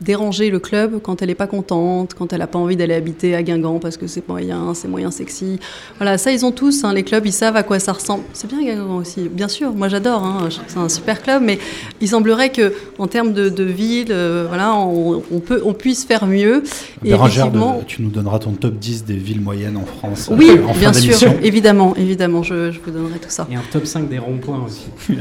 déranger le club quand elle n'est pas contente, quand elle n'a pas envie d'aller habiter à Guingamp parce que c'est moyen, c'est moyen sexy. Voilà, ça ils ont tous, hein, les clubs, ils savent à quoi ça ressemble. C'est bien Guingamp aussi, bien sûr, moi j'adore, hein, c'est un super club, mais il semblerait que en termes de, de ville, euh, voilà, on, on peut, on puisse faire mieux. Et Bérangère, effectivement- de- tu nous donneras ton top 10 des villes moyennes en France euh, oui, fin bien sûr, évidemment, évidemment, je, je vous donnerai tout ça. Et un top 5 des ronds-points aussi.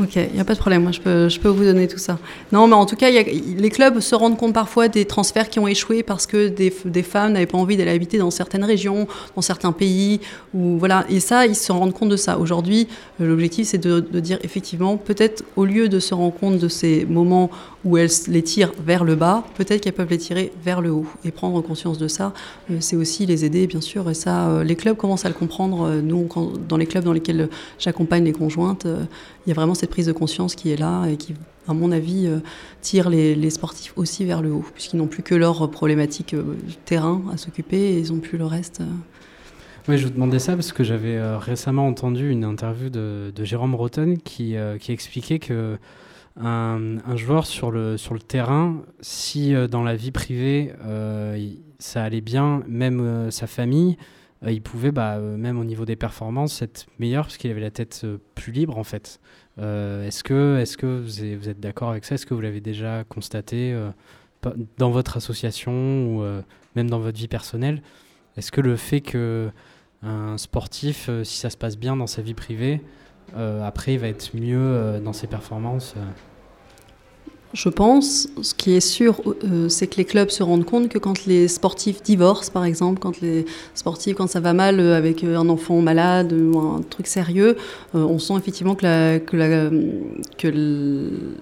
Ok, il n'y a pas de problème, moi je peux, je peux vous donner tout ça. Non, mais en tout cas, les clubs se rendent compte parfois des transferts qui ont échoué parce que des, femmes n'avaient pas envie d'aller habiter dans certaines régions, dans certains pays, voilà. Et ça, ils se rendent compte de ça. Aujourd'hui, l'objectif, c'est de, de dire effectivement, peut-être au lieu de se rendre compte de ces moments où elles les tirent vers le bas, peut-être qu'elles peuvent les tirer vers le haut. Et prendre conscience de ça, euh, c'est aussi les aider, bien sûr. Et ça, euh, les clubs commencent à le comprendre. Euh, Nous, dans les clubs dans lesquels j'accompagne les conjointes, il y a vraiment cette prise de conscience qui est là et qui, à mon avis, euh, tire les, sportifs aussi vers le haut, puisqu'ils n'ont plus que leur problématique euh, terrain à s'occuper et ils n'ont plus le reste. euh. Oui, je vous demandais ça parce que j'avais récemment entendu une interview de, Jérôme Rotten qui, qui expliquait que un, joueur sur le, sur le terrain, si dans la vie privée ça allait bien, même sa famille, il pouvait, bah, même au niveau des performances, être meilleur parce qu'il avait la tête plus libre en fait. Euh, est-ce que, est que vous êtes, d'accord avec ça? Est-ce que vous l'avez déjà constaté euh, dans votre association ou euh, même dans votre vie personnelle? Est-ce que le fait que un sportif, si ça se passe bien dans sa vie privée, après il va être mieux dans ses performances. Je pense, ce qui est sûr, euh, c'est que les clubs se rendent compte que quand les sportifs divorcent, par exemple, quand les sportifs, quand ça va mal euh, avec euh, un enfant malade ou un truc sérieux, on sent effectivement que,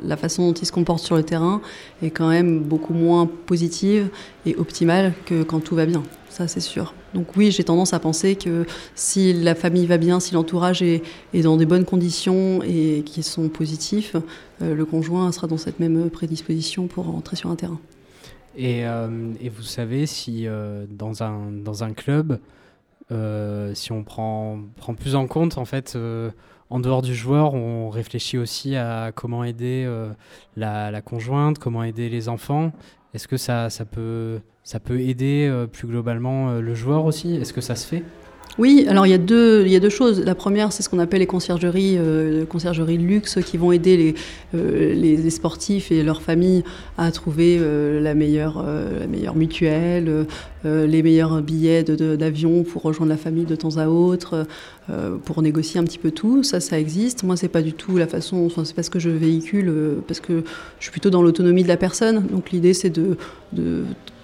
la façon dont ils se comportent sur le terrain est quand même beaucoup moins positive et optimale que quand tout va bien. Ça, c'est sûr. Donc oui, j'ai tendance à penser que si la famille va bien, si l'entourage est, dans des bonnes conditions et qui sont positifs, euh, le conjoint sera dans cette même prédisposition pour entrer sur un terrain. Et, euh, vous savez si euh, dans, un, dans un club, si on prend, prend plus en compte, en fait, en dehors du joueur, on réfléchit aussi à comment aider la conjointe, comment aider les enfants. Est-ce que ça, peut, ça peut aider euh, plus globalement euh, le joueur aussi? Est-ce que ça se fait? Oui, alors il y, a deux, il y a deux choses. La première, c'est ce qu'on appelle les conciergeries, euh, conciergeries de luxe qui vont aider les, euh, sportifs et leurs familles à trouver euh, la, meilleure, la meilleure mutuelle, les meilleurs billets d'avion pour rejoindre la famille de temps à autre, pour négocier un petit peu tout. Ça, ça existe. Moi, c'est pas du tout la façon, enfin, c'est pas ce que je véhicule, parce que je suis plutôt dans l'autonomie de la personne. Donc l'idée, c'est de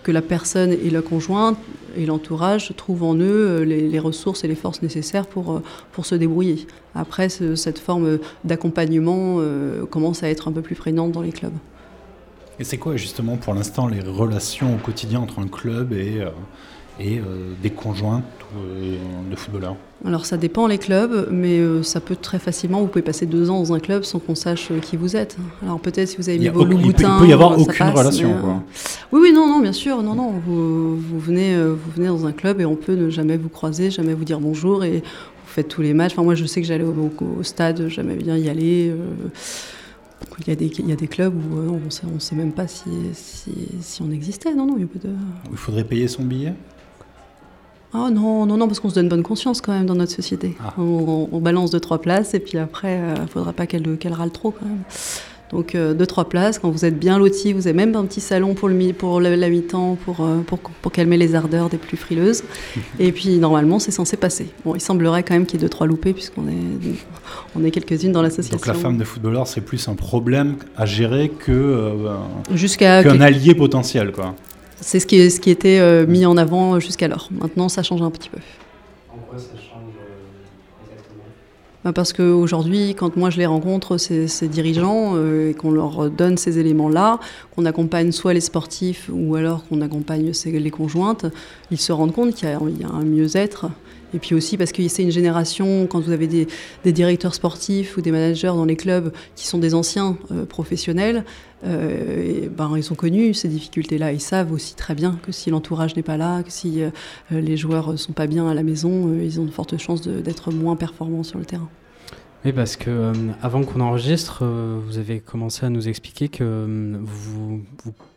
que la personne et la conjointe et l'entourage trouvent en eux euh, les, ressources et les forces nécessaires pour, euh, pour se débrouiller. Après, ce- cette forme d'accompagnement euh, commence à être un peu plus prégnante dans les clubs. Et c'est quoi justement pour l'instant les relations au quotidien entre un club et, et des conjoints de footballeurs alors ça dépend les clubs, mais ça peut très facilement, vous pouvez passer deux ans dans un club sans qu'on sache qui vous êtes. Alors peut-être si vous avez mis vos loups Il peut y avoir aucune relation. Oui, oui, non, non, bien sûr, non, non. Vous, vous, venez, vous venez dans un club et on peut ne jamais vous croiser, jamais vous dire bonjour et vous faites tous les matchs. Enfin, moi je sais que j'allais au, au, stade, jamais bien y aller. Il y, a des, il y, a des, clubs où on ne sait, même pas si, si, si, on existait. Non, non, il y a pas de... Il faudrait payer son billet? Ah non, non, non, parce qu'on se donne bonne conscience quand même dans notre société. Ah. On, balance deux, trois places et puis après, il euh, ne faudra pas qu'elle râle trop quand même. Donc euh, deux, trois places, quand vous êtes bien loti, vous avez même un petit salon pour, le, pour la mi-temps, pour, euh, pour, pour, calmer les ardeurs des plus frileuses. et puis normalement, c'est censé passer. Bon, il semblerait quand même qu'il y ait deux, trois loupés, puisqu'on est, on est quelques-unes dans l'association. Donc la femme de footballeur, c'est plus un problème à gérer que, qu'un allié potentiel, quoi. C'est ce qui, ce qui était euh, mis en avant jusqu'alors. Maintenant, ça change un petit peu. En quoi ça change euh, exactement? Bah, Parce qu'aujourd'hui, quand moi je les rencontre, ces, dirigeants, euh, et qu'on leur donne ces éléments-là, qu'on accompagne soit les sportifs ou alors qu'on accompagne les conjointes, ils se rendent compte qu'il y, y, a un mieux-être et puis aussi parce que c'est une génération, quand vous avez des, directeurs sportifs ou des managers dans les clubs qui sont des anciens euh, professionnels, euh, ben, ils ont connu ces difficultés-là. Ils savent aussi très bien que si l'entourage n'est pas là, que si euh, les joueurs ne sont pas bien à la maison, ils ont de fortes chances d'être moins performants sur le terrain. Oui, parce que avant qu'on enregistre, vous avez commencé à nous expliquer que vous,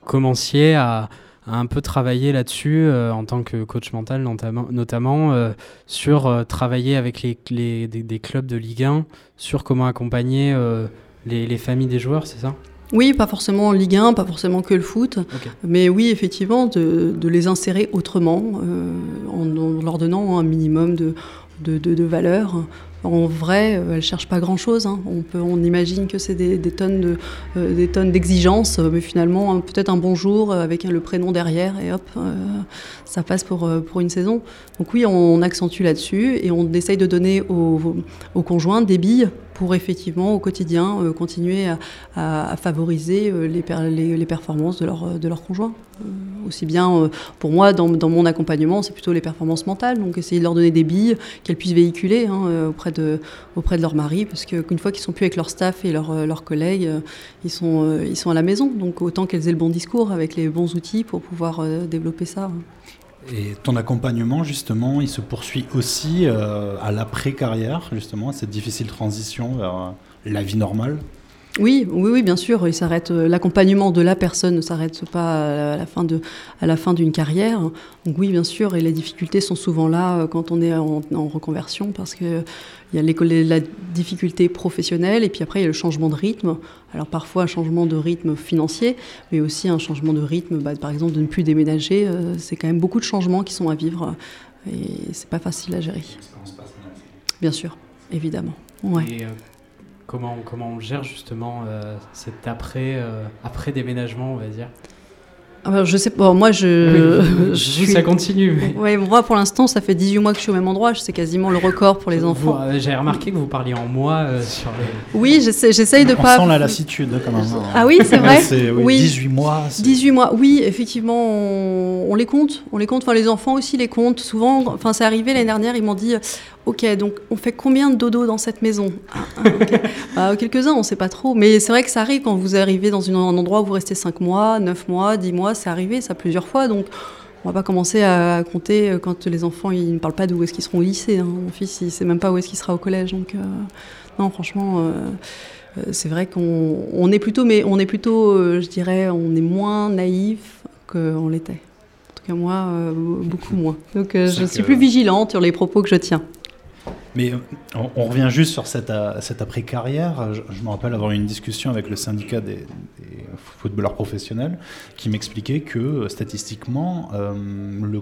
commenciez à, un peu travaillé là-dessus euh, en tant que coach mental, notamment, notamment euh, sur euh, travailler avec les, des, clubs de Ligue 1, sur comment accompagner les, familles des joueurs, c'est ça? Oui, pas forcément Ligue 1, pas forcément que le foot, mais oui, effectivement, de, les insérer autrement, en, leur donnant un minimum de, de, de valeurs, en vrai, euh, elle ne cherche pas grand-chose. Hein. On, on imagine que c'est des, tonnes de, euh, des tonnes d'exigences, mais finalement, peut-être un bonjour avec le prénom derrière et hop, euh, ça passe pour, pour une saison. Donc oui, on, accentue là-dessus et on essaye de donner aux conjoints des billes pour effectivement au quotidien euh, continuer à, favoriser euh, les, performances de de leur. Euh, aussi bien pour moi, dans, mon accompagnement, c'est plutôt les performances mentales, donc essayer de leur donner des billes qu'elles puissent véhiculer hein, auprès, de, de leur mari, parce qu'une fois qu'ils sont plus avec leur staff et leurs collègues, ils, sont, ils sont à la maison, donc autant qu'elles aient le bon discours avec les bons outils pour pouvoir développer ça. Et ton accompagnement, justement, il se poursuit aussi euh, à l'après-carrière, justement, à cette difficile transition vers euh, la vie normale? Oui, oui, oui, bien sûr. Il s'arrête. Euh, l'accompagnement de la personne ne s'arrête pas à la fin de, à la fin d'une carrière. Donc oui, bien sûr. Et les difficultés sont souvent là quand on est en, reconversion, parce que il y a la difficulté professionnelle et puis après il y a le changement de rythme. Alors parfois un changement de rythme financier, mais aussi un changement de rythme, bah, par exemple de ne plus déménager. c'est quand même beaucoup de changements qui sont à vivre et c'est pas facile à gérer. Bien sûr, évidemment. Ouais. Comment, comment on gère justement euh, cet après, euh, après déménagement, on va dire alors, je sais pas, moi je. Ça continue. Ouais, moi pour l'instant, ça fait 18 mois que je suis au même endroit, c'est quasiment le record pour les enfants. Euh, J'avais remarqué que vous parliez en mois sur les. Oui, j'essaye de on pas. On sent la lassitude quand même. Ah oui, c'est vrai oui, 18 mois. 18 mois, oui, effectivement, on, les compte. On les compte, enfin les enfants aussi les comptent. Souvent, enfin c'est arrivé l'année dernière, ils m'ont dit Ok, donc on fait combien de dodo dans cette maison ah, ah, bah, Quelques-uns, on ne sait pas trop. Mais c'est vrai que ça arrive quand vous arrivez dans un endroit où vous restez 5 mois, 9 mois, 10 mois, c'est arrivé ça plusieurs fois. Donc on va pas commencer à compter euh, quand les enfants ils ne parlent pas d'où est-ce qu'ils seront au lycée. Hein. Mon fils, il ne sait même pas où est-ce qu'il sera au collège. Donc euh, non, franchement. Euh, c'est vrai qu'on est plutôt, mais on est plutôt, je dirais, on est moins naïf qu'on l'était. En tout cas, moi, beaucoup moins. Donc, je suis plus vigilante sur les propos que je tiens. Mais on, revient juste sur cette, euh, après-carrière. Je, me rappelle avoir eu une discussion avec le syndicat des, footballeurs professionnels qui m'expliquait que euh, statistiquement, le,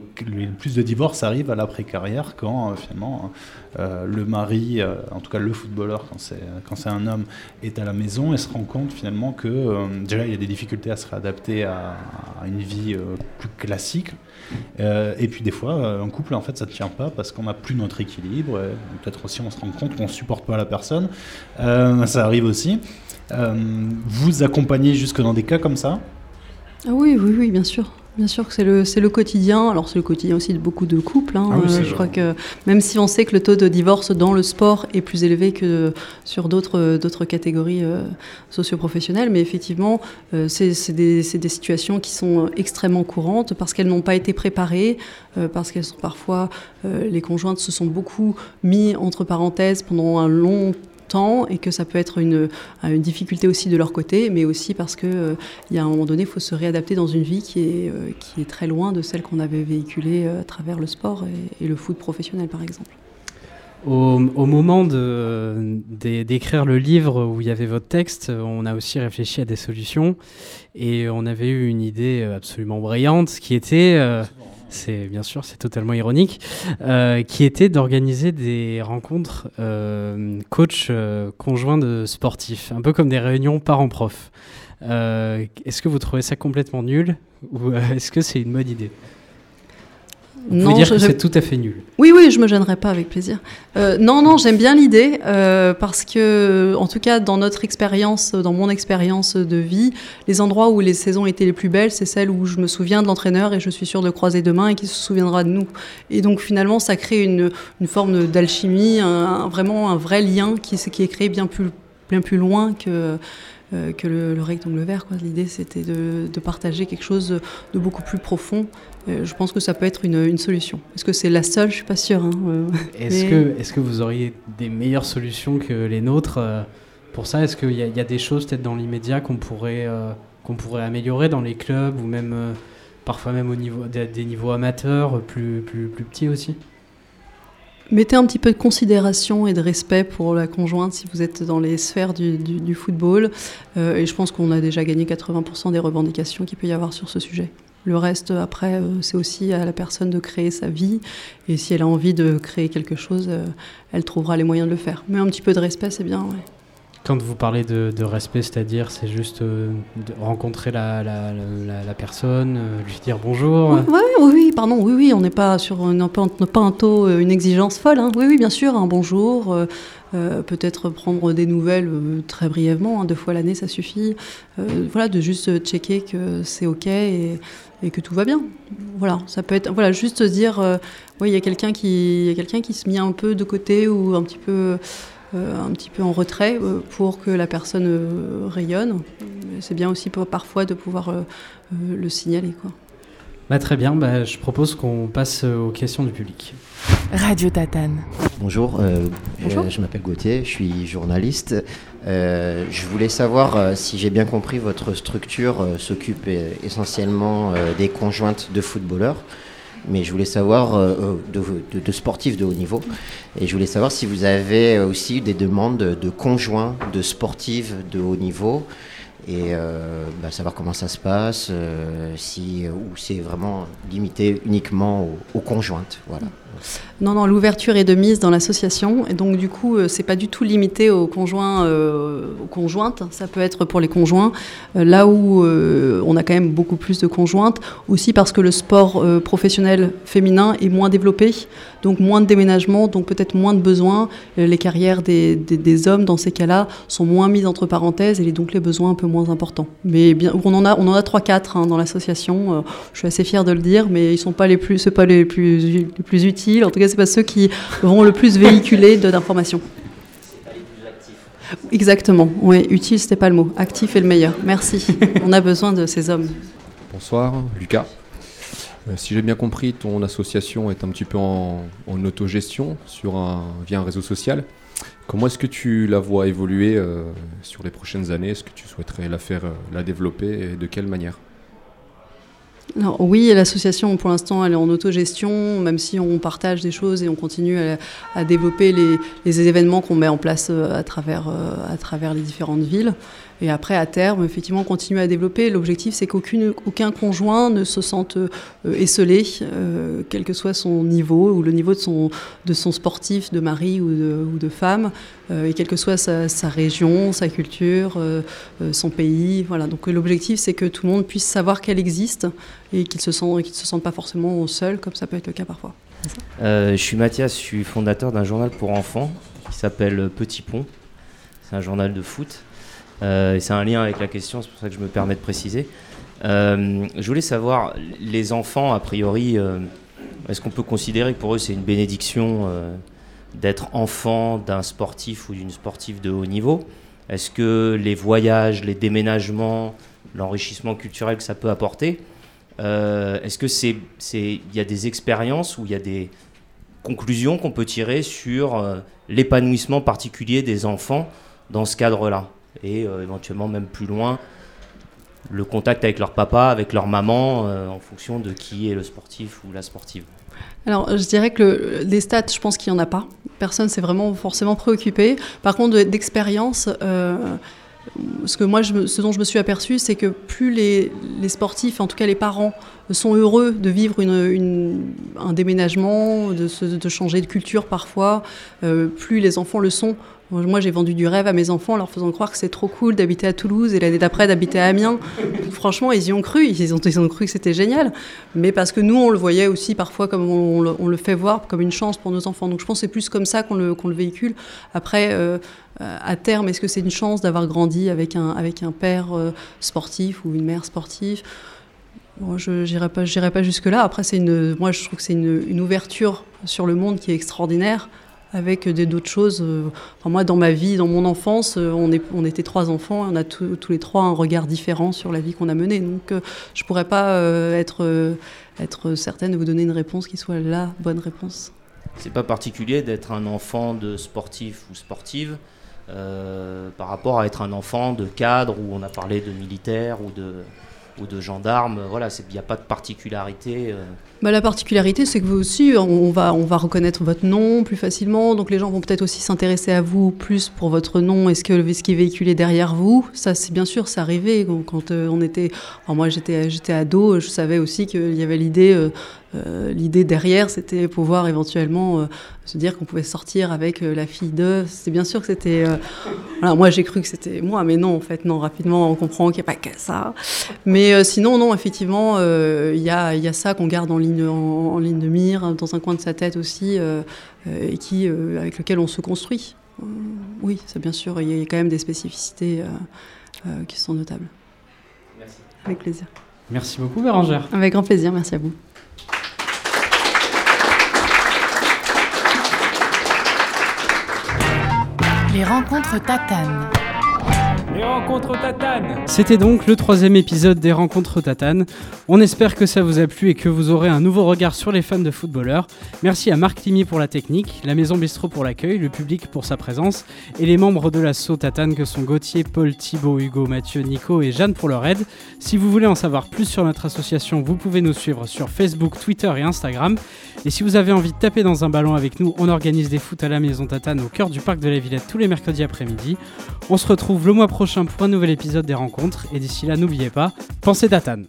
plus de divorces arrivent à l'après-carrière quand finalement le mari, en tout cas le footballeur, quand c'est, un homme, est à la maison et se rend compte finalement que déjà il y a des difficultés à se réadapter à, une vie plus classique. et puis des fois, un couple en fait ça ne tient pas parce qu'on n'a plus notre équilibre peut-être aussi on se rend compte qu'on ne supporte pas la personne. Euh, ça arrive aussi. Euh, vous accompagnez jusque dans des cas comme ça ah Oui, oui, oui, bien sûr. Bien sûr que c'est le, le quotidien. Alors c'est le quotidien aussi de beaucoup de couples. hein. Ah oui, Euh, je crois que même si on sait que le taux de divorce dans le sport est plus élevé que sur d'autres, d'autres catégories euh, socioprofessionnelles, mais effectivement, euh, c'est, des, des situations qui sont extrêmement courantes parce qu'elles n'ont pas été préparées, euh, parce qu'elles sont parfois, euh, les conjointes se sont beaucoup mis entre parenthèses pendant un long temps et que ça peut être une, une difficulté aussi de leur côté, mais aussi parce que euh, il y a un moment donné, il faut se réadapter dans une vie qui est, euh, qui est très loin de celle qu'on avait véhiculée euh, à travers le sport et, et le foot professionnel, par exemple. Au, au moment d'écrire le livre où il y avait votre texte, on a aussi réfléchi à des solutions et on avait eu une idée absolument brillante qui était, euh, c'est bien sûr, c'est totalement ironique, euh, qui était d'organiser des rencontres euh, coach euh, conjoints de sportifs, un peu comme des réunions parents-prof. Euh, est-ce que vous trouvez ça complètement nul ou est-ce que c'est une bonne idée? Vous pouvez dire je- que c'est tout à fait nul. Oui, oui, je me gênerai pas avec plaisir. Euh, non, non, j'aime bien l'idée euh, parce que, en tout cas, dans notre expérience, dans mon expérience de vie, les endroits où les saisons étaient les plus belles, c'est celles où je me souviens de l'entraîneur et je suis sûre de le croiser demain et qu'il se souviendra de nous. Et donc, finalement, ça crée une, une forme d'alchimie, un- un- vraiment un vrai lien qui, est créé bien plus, bien plus loin que. Euh, que le, le rectangle vert. L'idée, c'était de, de partager quelque chose de beaucoup plus profond. Euh, je pense que ça peut être une, une solution. Est-ce que c'est la seule? Je suis pas sûre. hein. Euh, Est-ce mais- que, est que vous auriez des meilleures solutions que les nôtres pour ça? Est-ce qu'il y, a- il y a des choses peut-être dans l'immédiat qu'on pourrait, qu'on pourrait améliorer dans les clubs ou même parfois même au niveau des, des niveaux amateurs plus, plus, plus petits aussi? Mettez un petit peu de considération et de respect pour la conjointe si vous êtes dans les sphères du, football. Euh, et je pense qu'on a déjà gagné 80% des revendications qu'il peut y avoir sur ce sujet. Le reste, après, euh, c'est aussi à la personne de créer sa vie. Et si elle a envie de créer quelque chose, euh, elle trouvera les moyens de le faire. Mais un petit peu de respect, c'est bien. Quand vous parlez de, respect, c'est-à-dire c'est juste euh, rencontrer la, personne, euh, lui dire bonjour. Ouais, oui, oui, pardon, oui, oui, on n'est pas sur pas, pas un taux, euh, une exigence folle. hein. Oui, oui, bien sûr, un bonjour, peut-être prendre des nouvelles très brièvement, hein, deux fois l'année, ça suffit. Voilà, de juste checker que c'est ok et, que tout va bien. Voilà, ça peut être, voilà, juste dire, oui, il y a quelqu'un qui, il y a quelqu'un qui se met un peu de côté ou un petit peu. Euh, un petit peu en retrait euh, pour que la personne euh, rayonne. C'est bien aussi pour- parfois de pouvoir euh, euh, le signaler. Quoi. Bah, très bien, bah, je propose qu'on passe aux questions du public. Radio Tatane. Bonjour, euh, Bonjour. Je, je m'appelle Gauthier, je suis journaliste. Euh, je voulais savoir euh, si j'ai bien compris, votre structure euh, s'occupe euh, essentiellement euh, des conjointes de footballeurs, mais je voulais savoir euh, de, de- sportifs de haut niveau. Et je voulais savoir si vous avez euh, aussi des demandes de, conjoints de sportifs de haut niveau. Et euh, bah, savoir comment ça se passe, si, ou c'est vraiment limité uniquement aux, aux conjointes. Voilà. Non, non, l'ouverture est de mise dans l'association et donc du coup, euh, c'est pas du tout limité aux conjoints, euh, aux conjointes. Ça peut être pour les conjoints, euh, là où on a quand même beaucoup plus de conjointes, aussi parce que le sport professionnel féminin est moins développé, donc moins de déménagements, donc peut-être moins de besoins. Les carrières des, des- hommes dans ces cas-là sont moins mises entre parenthèses et donc les besoins un peu moins importants. Mais bien, on en a, on en a trois, quatre hein, dans l'association. Je suis assez fière de le dire, mais ils sont pas les plus, pas les plus, les plus utiles. En tout cas, c'est pas ceux qui vont le plus véhiculer d'informations. Exactement. Oui, utile, c'était pas le mot. Actif est le meilleur. Merci. On a besoin de ces hommes. Bonsoir, Lucas. Euh, si j'ai bien compris, ton association est un petit peu en, en autogestion via un réseau social. Comment est-ce que tu la vois évoluer euh, sur les prochaines années? Est-ce que tu souhaiterais la faire, euh, la développer et de quelle manière? Oui, l'association, pour l'instant, elle est en autogestion, même si on partage des choses et on continue à, développer les, événements qu'on met en place euh, euh, à travers les différentes villes. Et après, à terme, effectivement, on continue à développer. L'objectif, c'est qu'aucun aucun conjoint ne se sente euh, esselé, euh, quel que soit son niveau, ou le niveau de son, de son sportif, de mari ou de, ou de femme, euh, et quelle que soit sa, sa région, sa culture, son pays. Voilà. Donc l'objectif, c'est que tout le monde puisse savoir qu'elle existe et qu'il se qu'il se sente pas forcément seul, comme ça peut être le cas parfois. Je suis Mathias, je suis fondateur d'un journal pour enfants qui s'appelle Petit Pont. C'est un journal de foot. Euh, c'est un lien avec la question, c'est pour ça que je me permets de préciser. Euh, je voulais savoir, les enfants, a priori, euh, est-ce qu'on peut considérer que pour eux c'est une bénédiction d'être enfant d'un sportif ou d'une sportive de haut niveau? Est-ce que les voyages, les déménagements, l'enrichissement culturel que ça peut apporter, est-ce que c'est, il y a des expériences ou il y a des conclusions qu'on peut tirer sur l'épanouissement particulier des enfants dans ce cadre-là? Et éventuellement même plus loin le contact avec leur papa, avec leur maman, euh, en fonction de qui est le sportif ou la sportive alors, je dirais que les stats, je pense qu'il n'y en a pas. Personne s'est vraiment forcément préoccupé. Par contre, d'expérience, euh, ce, dont je me suis aperçu, c'est que plus les, sportifs, en tout cas les parents, sont heureux de vivre un déménagement, de, changer de culture parfois, euh, plus les enfants le sont. Moi, j'ai vendu du rêve à mes enfants en leur faisant croire que c'est trop cool d'habiter à Toulouse et l'année d'après d'habiter à Amiens. Franchement, ils y ont cru. Ils ont, cru que c'était génial. Mais parce que nous, on le voyait aussi parfois comme on, le, fait voir, comme une chance pour nos enfants. Donc je pense que c'est plus comme ça qu'on le, le, véhicule. Après, euh, à terme, est-ce que c'est une chance d'avoir grandi avec un, père euh, sportif ou une mère sportive? Moi, je n'irai pas, jusque-là. Après, une, moi, je trouve que c'est une ouverture sur le monde qui est extraordinaire avec d'autres choses. Euh, enfin, moi, dans ma vie, dans mon enfance, euh, on, était trois enfants, on a tous les trois un regard différent sur la vie qu'on a menée. Donc, euh, je ne pourrais pas être, être certaine de vous donner une réponse qui soit la bonne réponse. C'est pas particulier d'être un enfant de sportif ou sportive par rapport à être un enfant de cadre où on a parlé de militaire ou de ou de gendarmes. Voilà, il n'y a pas de particularité. Bah, la particularité, c'est que vous aussi, on va, on va reconnaître votre nom plus facilement. Donc les gens vont peut-être aussi s'intéresser à vous plus pour votre nom et ce, que, ce qui est véhiculé derrière vous. Ça, c'est bien sûr, c'est arrivé. Quand euh, on était. moi, j'étais, ado, je savais aussi qu'il y avait l'idée. Euh, l'idée derrière, c'était pouvoir éventuellement se dire qu'on pouvait sortir avec la fille de. C'est bien sûr que c'était. moi, j'ai cru que c'était moi, mais non, en fait, non. Rapidement, on comprend qu'il n'y a pas que ça. Mais sinon, non, effectivement, il y a, y, a, ça qu'on garde en ligne en, ligne de mire, dans un coin de sa tête aussi, euh, euh, et qui, euh, avec lequel on se construit. oui, c'est bien sûr, il y a quand même des spécificités qui sont notables. Merci. Avec plaisir. Merci beaucoup, Bérangère. Avec grand plaisir, merci à vous. Les rencontres tatanes. Les rencontres tatanes C'était donc le troisième épisode des rencontres tatanes. On espère que ça vous a plu et que vous aurez un nouveau regard sur les fans de footballeurs. Merci à Marc Limy pour la technique, la Maison Bistrot pour l'accueil, le public pour sa présence et les membres de l'assaut tatane que sont Gauthier, Paul, Thibault, Hugo, Mathieu, Nico et Jeanne pour leur aide. Si vous voulez en savoir plus sur notre association, vous pouvez nous suivre sur Facebook, Twitter et Instagram. Et si vous avez envie de taper dans un ballon avec nous, on organise des foot à la Maison Tatane au cœur du parc de la Villette tous les mercredis après-midi. On se retrouve le mois prochain pour un nouvel épisode des rencontres. Et d'ici là, n'oubliez pas, pensez Tatane.